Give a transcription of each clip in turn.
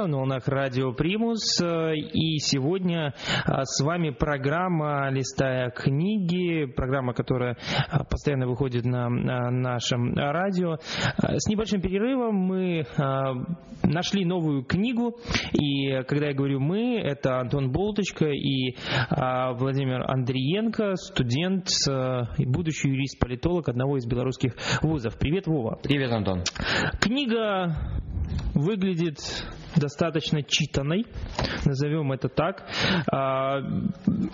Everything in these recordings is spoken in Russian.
друзья, на волнах Радио Примус. И сегодня а, с вами программа «Листая книги», программа, которая а, постоянно выходит на нашем радио. А, с небольшим перерывом мы нашли новую книгу. И когда я говорю «мы», это Антон Болточка и Владимир Андриенко, студент и будущий юрист-политолог одного из белорусских вузов. Привет, Вова. Привет, Антон. Книга выглядит достаточно читанной, назовем это так. А,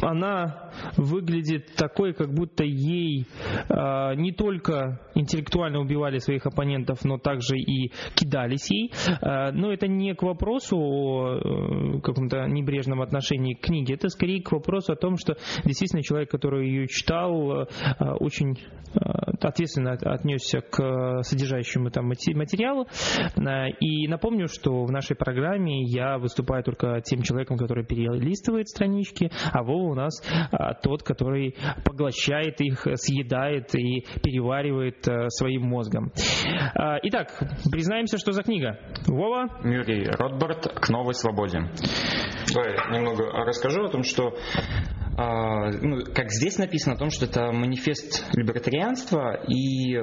она выглядит такой, как будто ей а, не только интеллектуально убивали своих оппонентов, но также и кидались ей. А, но это не к вопросу о э, каком-то небрежном отношении к книге, это скорее к вопросу о том, что действительно человек, который ее читал, очень ответственно отнесся к содержащему там материалу. И напомню, что в нашей программе я выступаю только тем человеком, который перелистывает странички, а Вова у нас а, тот, который поглощает их, съедает и переваривает а, своим мозгом. А, итак, признаемся, что за книга. Вова? Мюррей Ротбард «К новой свободе». Давай немного расскажу о том, что ну, как здесь написано о том, что это манифест либертарианства и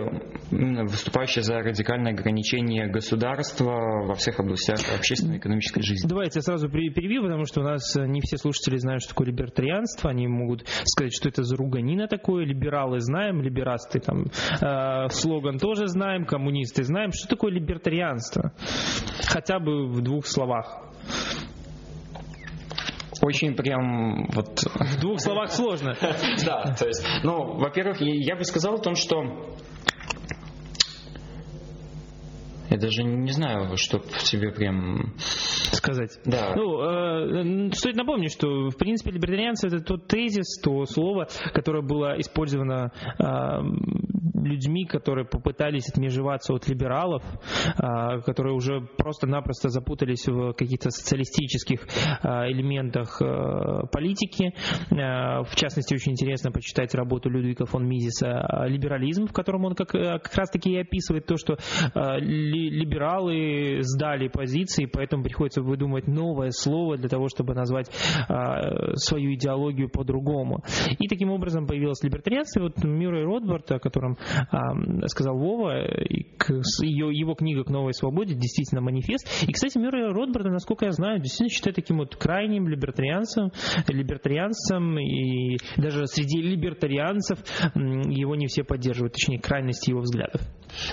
выступающий за радикальное ограничение государства во всех областях общественной и экономической жизни. Давайте я сразу перевью, потому что у нас не все слушатели знают, что такое либертарианство. Они могут сказать, что это за руганина такое. Либералы знаем, либерасты там э, слоган тоже знаем, коммунисты знаем. Что такое либертарианство? Хотя бы в двух словах. Очень прям вот... В двух словах сложно. Да, то есть, ну, во-первых, я бы сказал о том, что я даже не знаю, что тебе прям сказать. Да. Ну, э, стоит напомнить, что в принципе либертарианцы это тот тезис, то слово, которое было использовано э, людьми, которые попытались отмежеваться от либералов, а, которые уже просто-напросто запутались в каких-то социалистических а, элементах а, политики. В частности, очень интересно почитать работу Людвига фон Мизиса «Либерализм», в котором он как, как раз-таки и описывает то, что либералы сдали позиции, поэтому приходится выдумывать новое слово для того, чтобы назвать свою идеологию по-другому. И таким образом появилось либертарианство. И вот Мюррей Ротбард, о котором сказал Вова, ее, его книга «К новой свободе» действительно манифест. И, кстати, Мюррея Ротбарда, насколько я знаю, действительно считает таким вот крайним либертарианцем, либертарианцем, и даже среди либертарианцев его не все поддерживают, точнее, крайности его взглядов.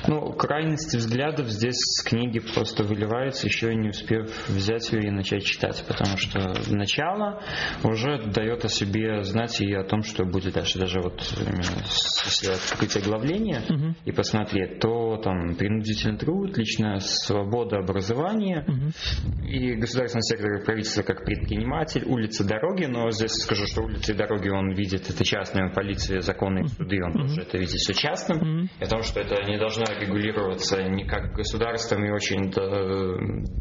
Ну, крайности взглядов здесь с книги просто выливаются, еще не успев взять ее и начать читать, потому что начало уже дает о себе знать и о том, что будет дальше. Даже вот если открыть оглавление угу. и посмотреть, то там принудительный труд, личная свобода образования угу. и государственный сектор правительства как предприниматель, улицы, дороги, но здесь скажу, что улицы и дороги он видит это частные, полиция, законы, суды, он угу. тоже это видит все частным, угу. и о том, что это не должно регулироваться никак государством и очень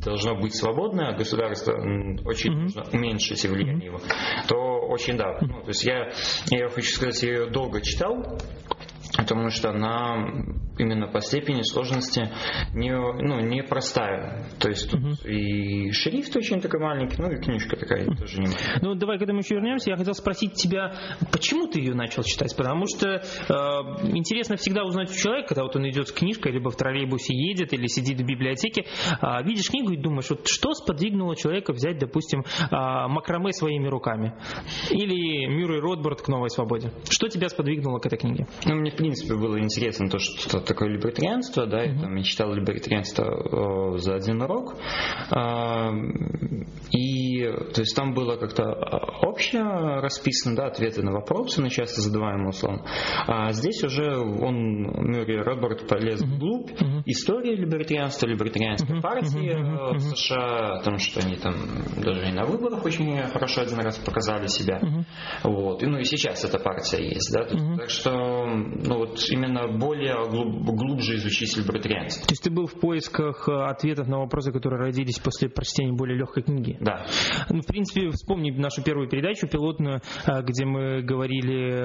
должно быть свободно, а государство очень mm-hmm. должно уменьшить влияние его, то очень да. Ну, то есть я, я хочу сказать, я ее долго читал, потому что она именно по степени сложности не, ну, не простая. То есть тут угу. и шрифт очень такой маленький, ну и книжка такая тоже не маленькая. Ну давай к этому еще вернемся. Я хотел спросить тебя, почему ты ее начал читать? Потому что э, интересно всегда узнать у человека, когда вот он идет с книжкой, либо в троллейбусе едет, или сидит в библиотеке, э, видишь книгу и думаешь, вот что сподвигнуло человека взять, допустим, э, макраме своими руками? Или Мюррей Ротбард к новой свободе? Что тебя сподвигнуло к этой книге? Ну, мне, в принципе, было интересно то, что такое либертарианство, да, я, там, я читал либертарианство за один урок, э, и то есть там было как-то общее расписано, да, ответы на вопросы, на часто задаваемые условно. А здесь уже он, Мюррей Роберт, полез вглубь mm-hmm. истории либертарианства, либертарианской mm-hmm. партии mm-hmm. в США, о том, что они там даже и на выборах очень хорошо один раз показали себя. Mm-hmm. Вот. И, ну и сейчас эта партия есть, да. Mm-hmm. Так что, ну вот именно более глубже изучить либертарианство. То есть ты был в поисках э, ответов на вопросы, которые родились после прочтения более легкой книги? Да. Ну, в принципе, вспомни нашу первую передачу пилотную, где мы говорили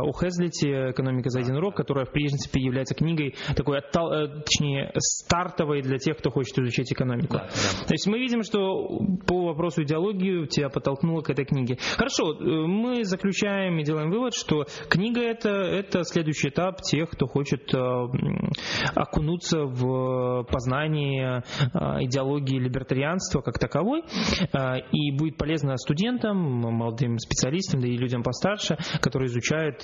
о Хезлите «Экономика за один урок», которая, в принципе, является книгой такой, точнее, стартовой для тех, кто хочет изучать экономику. Да, да. То есть мы видим, что по вопросу идеологии тебя подтолкнуло к этой книге. Хорошо, мы заключаем и делаем вывод, что книга это, это следующий этап тех, кто хочет окунуться в познание идеологии либертарианства как таковой, и будет полезно студентам, молодым специалистам, да и людям постарше, которые изучают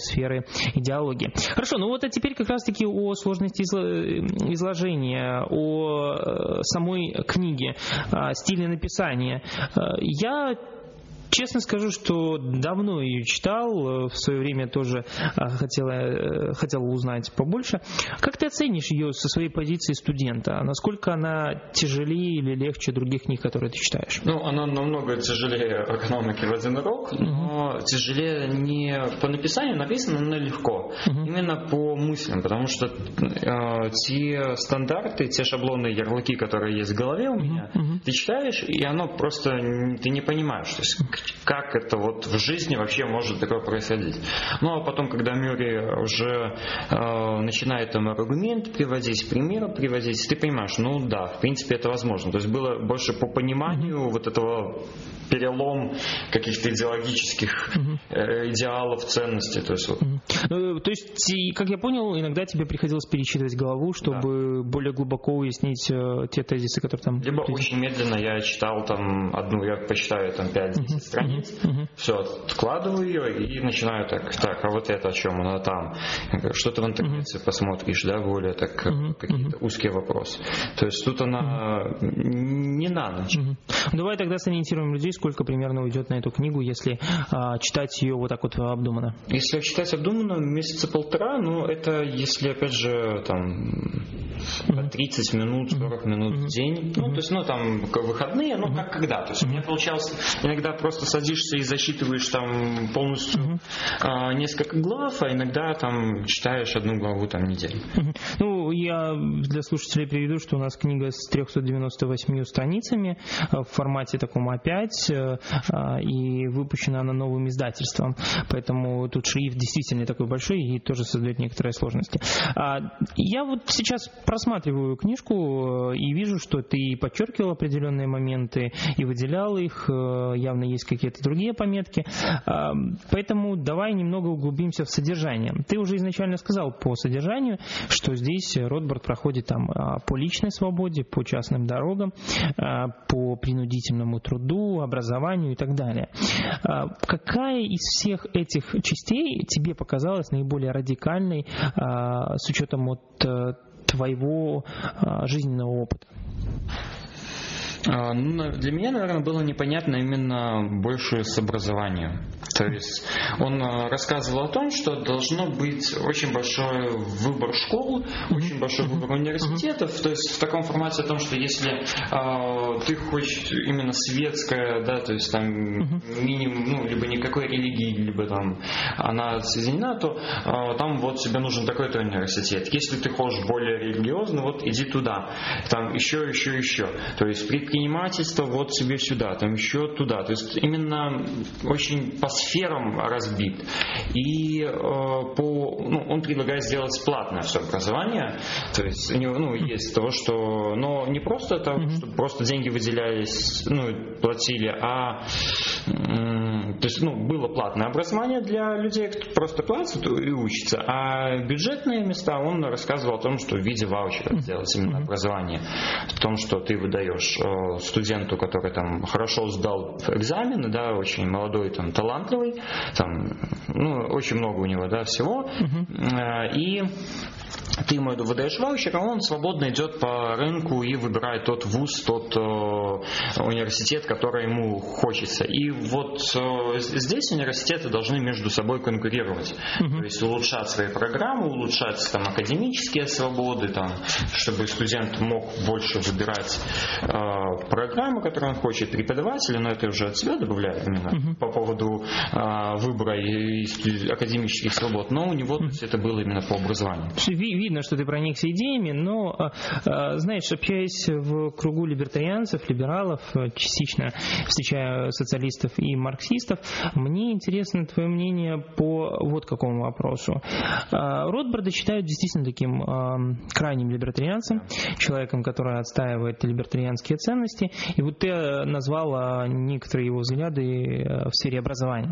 сферы идеологии. Хорошо, ну вот а теперь как раз-таки о сложности изложения, о самой книге, стиле написания. Я Честно скажу, что давно ее читал, в свое время тоже а, хотел, э, хотел узнать побольше. Как ты оценишь ее со своей позиции студента? Насколько она тяжелее или легче других книг, которые ты читаешь? Ну, она намного тяжелее экономики в один урок, но uh-huh. тяжелее не по написанию, написано но легко. Uh-huh. Именно по мыслям, потому что э, те стандарты, те шаблоны, ярлыки, которые есть в голове у меня, uh-huh. ты читаешь, и оно просто ты не понимаешь. То есть как это вот в жизни вообще может такое происходить. Ну а потом, когда Мюррей уже э, начинает там аргумент приводить, примеры приводить, ты понимаешь, ну да, в принципе это возможно. То есть было больше по пониманию вот этого перелом каких-то идеологических э, идеалов, ценностей. То есть, вот. ну, то есть, как я понял, иногда тебе приходилось перечитывать главу, чтобы да. более глубоко уяснить э, те тезисы, которые там... Либо очень медленно я читал там одну, я почитаю там 5-10 страниц, все, откладываю ее и начинаю так, так, а вот это о чем она там? Что ты в интернете посмотришь, да, более так, какие-то узкие вопросы. То есть тут она не на ночь. Давай тогда сориентируем людей, сколько примерно уйдет на эту книгу, если а, читать ее вот так вот обдуманно? Если читать обдуманно, месяца полтора, ну это если опять же там 30 минут, 40 минут в день. Ну, то есть, ну, там, выходные, ну, как когда. То есть, у меня получалось, иногда просто садишься и засчитываешь там полностью а, несколько глав, а иногда там читаешь одну главу там неделю. Ну, я для слушателей приведу, что у нас книга с 398 страницами в формате таком А5, э, а, и выпущена она новым издательством. Поэтому тут шрифт действительно такой большой и тоже создает некоторые сложности. А, я вот сейчас просматриваю книжку э, и вижу, что ты подчеркивал определенные моменты и выделял их, э, явно есть какие-то другие пометки. А, поэтому давай немного углубимся в содержание. Ты уже изначально сказал по содержанию, что здесь Ротбард проходит там а, по личной свободе, по частным дорогам, по принудительному труду, образованию и так далее. Какая из всех этих частей тебе показалась наиболее радикальной с учетом вот э, твоего а, жизненного опыта? А, ну, для меня, наверное, было непонятно именно больше с образованием. То есть он а, рассказывал о том, что должно быть очень большой выбор школ, очень большой выбор университетов. То есть в таком формате о том, что если э, ты хочешь именно светское, да, то есть там минимум, ну, либо никакой религии, либо там она соединена, то э, там вот тебе нужен такой-то университет. Если ты хочешь более религиозно, вот иди туда. Там еще, еще, еще. То есть предпринимательство вот себе сюда, там еще туда. То есть именно очень по сферам разбит. И э, по, ну, он предлагает сделать платное все образование. То есть у него ну, есть то, что... Но не просто это, mm-hmm. чтобы просто деньги выделялись, ну, платили, а то есть, ну, было платное образование для людей, кто просто платит и учится, а бюджетные места он рассказывал о том, что в виде ваучера сделать именно образование, в том, что ты выдаешь э, студенту, который там хорошо сдал экзамены, да, очень молодой, там, талантливый, там, ну, очень много у него, да, всего, uh-huh. и ты ему выдаешь ваучер, а он свободно идет по рынку и выбирает тот вуз, тот э, университет, который ему хочется. И вот э, здесь университеты должны между собой конкурировать, угу. то есть улучшать свои программы, улучшать там академические свободы, там, чтобы студент мог больше выбирать э, программы, которые он хочет, преподаватели, но это уже от себя добавляет именно угу. по поводу выбора и, и академических свобод, но у него это было именно по образованию видно, что ты проникся идеями, но, знаешь, общаясь в кругу либертарианцев, либералов, частично встречая социалистов и марксистов, мне интересно твое мнение по вот какому вопросу. Ротбарда считают действительно таким крайним либертарианцем, человеком, который отстаивает либертарианские ценности, и вот ты назвал некоторые его взгляды в сфере образования.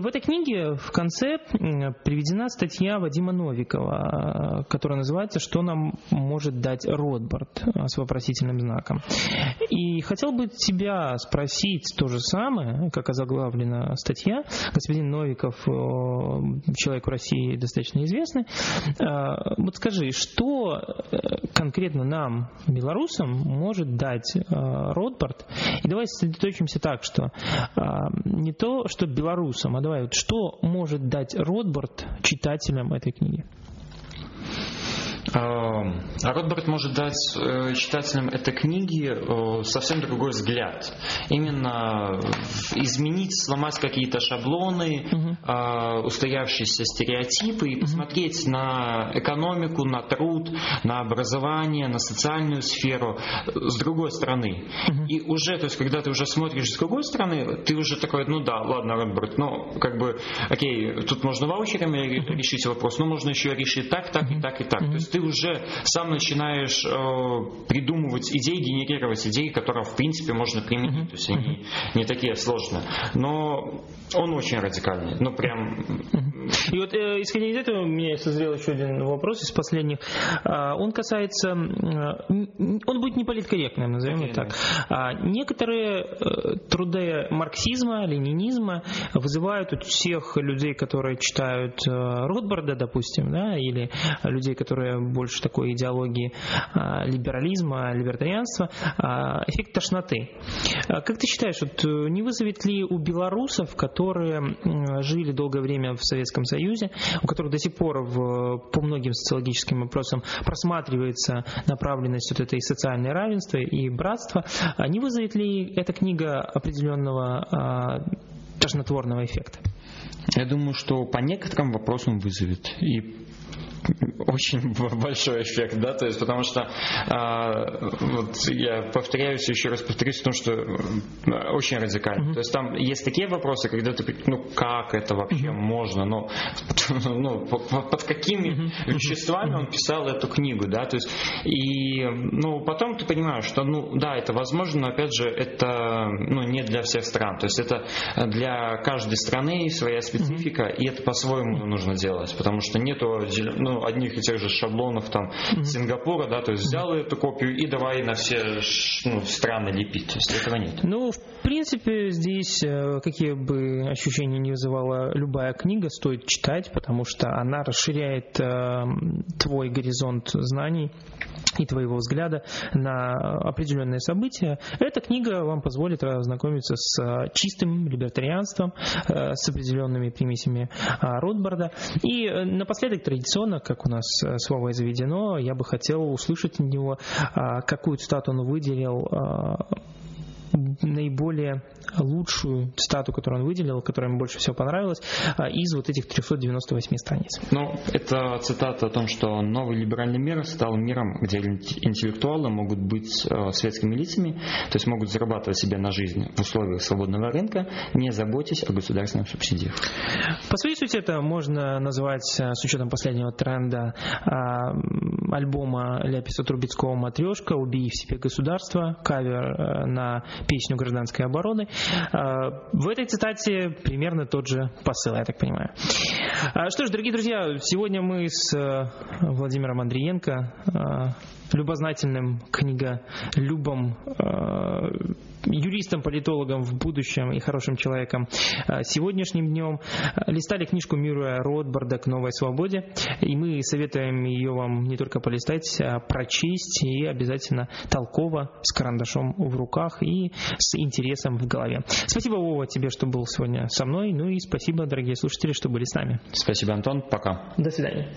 в этой книге в конце приведена статья Вадима Новикова, которая называется «Что нам может дать Ротбард?» с вопросительным знаком. И хотел бы тебя спросить то же самое, как озаглавлена статья. Господин Новиков, человек в России достаточно известный. Вот скажи, что э, конкретно нам, белорусам, может дать Ротбард? И давай сосредоточимся так, что не то, что Беларусь Брюсом. А давай, вот что может дать Ротбард читателям этой книги? Эм, а Ротбард может дать э, читателям этой книги э, совсем другой взгляд. Именно изменить, сломать какие-то шаблоны, угу. устоявшиеся стереотипы и посмотреть угу. на экономику, на труд, на образование, на социальную сферу с другой стороны. Угу. И уже, то есть, когда ты уже смотришь с другой стороны, ты уже такой, ну да, ладно, Ротбард, ну, как бы, окей, тут можно ваучерами решить вопрос, но можно еще решить так, так и так и так. То есть ты уже сам начинаешь э, придумывать идеи, генерировать идеи, которые в принципе можно применить. То есть они не такие сложные. Но он очень радикальный. Ну прям. И вот э, исходя из этого у меня созрел еще один вопрос из последних. А, он касается, он будет не политкорректным, назовем okay, так. А, некоторые э, труды марксизма, ленинизма вызывают у всех людей, которые читают э, Ротбарда, допустим, да, или людей, которые больше такой идеологии а, либерализма, либертарианства, а, эффект тошноты. Как ты считаешь, вот э, не вызовет ли у белорусов, которые жили долгое время в Советском Союзе, у которых до сих пор в, по многим социологическим вопросам просматривается направленность вот этой социальной равенства и братства, не вызовет ли эта книга определенного тошнотворного эффекта? Я думаю, что по некоторым вопросам вызовет. И очень большой эффект, да, то есть потому что а, вот я повторяюсь еще раз повторюсь, потому что э, очень радикально. Mm-hmm. То есть там есть такие вопросы, когда ты, ну как это вообще mm-hmm. можно, ну, ну под, какими mm-hmm. веществами он писал эту книгу, да, то есть и ну потом ты понимаешь, что ну да, это возможно, но опять же это ну не для всех стран, то есть это для каждой страны своя специфика, mm-hmm. и это по-своему нужно делать, потому что нету ну, ну, одних и тех же шаблонов там mm-hmm. Сингапура, да, то есть взял эту копию и давай на все ну, страны лепить. То есть этого нет. Ну, в принципе, здесь э, какие бы ощущения не вызывала любая книга, стоит читать, потому что она расширяет э, твой горизонт знаний и твоего взгляда на определенные события. Эта книга вам позволит ознакомиться с э, чистым либертарианством, э, с определенными примесями Ротбарда. И напоследок традиционно как у нас э, слово заведено, я бы хотел услышать от него, какую цитату он выделил наиболее лучшую цитату, которую он выделил, которая ему больше всего понравилась, а, из вот этих 398 страниц. Ну, это цитата о том, что новый либеральный мир стал миром, где интеллектуалы могут быть э, светскими лицами, то есть могут зарабатывать себе на жизнь в условиях свободного рынка, не заботясь о государственных субсидиях. По своей сути это можно назвать, э, с учетом последнего тренда, а, альбома Ляписа Трубецкого «Матрешка. Убей в себе государство», кавер э, на песню гражданской обороны. А, в этой цитате примерно тот же посыл, я так понимаю. А, что ж, дорогие друзья, сегодня мы с э, Владимиром Андриенко, э, любознательным книголюбом, э, юристом, политологом в будущем и хорошим человеком сегодняшним днем. Листали книжку Мюррея Ротбарда «К новой свободе», и мы советуем ее вам не только полистать, а прочесть и обязательно толково, с карандашом в руках и с интересом в голове. Спасибо, Вова, тебе, что был сегодня со мной. Ну и спасибо, дорогие слушатели, что были с нами. Спасибо, Антон. Пока. До свидания.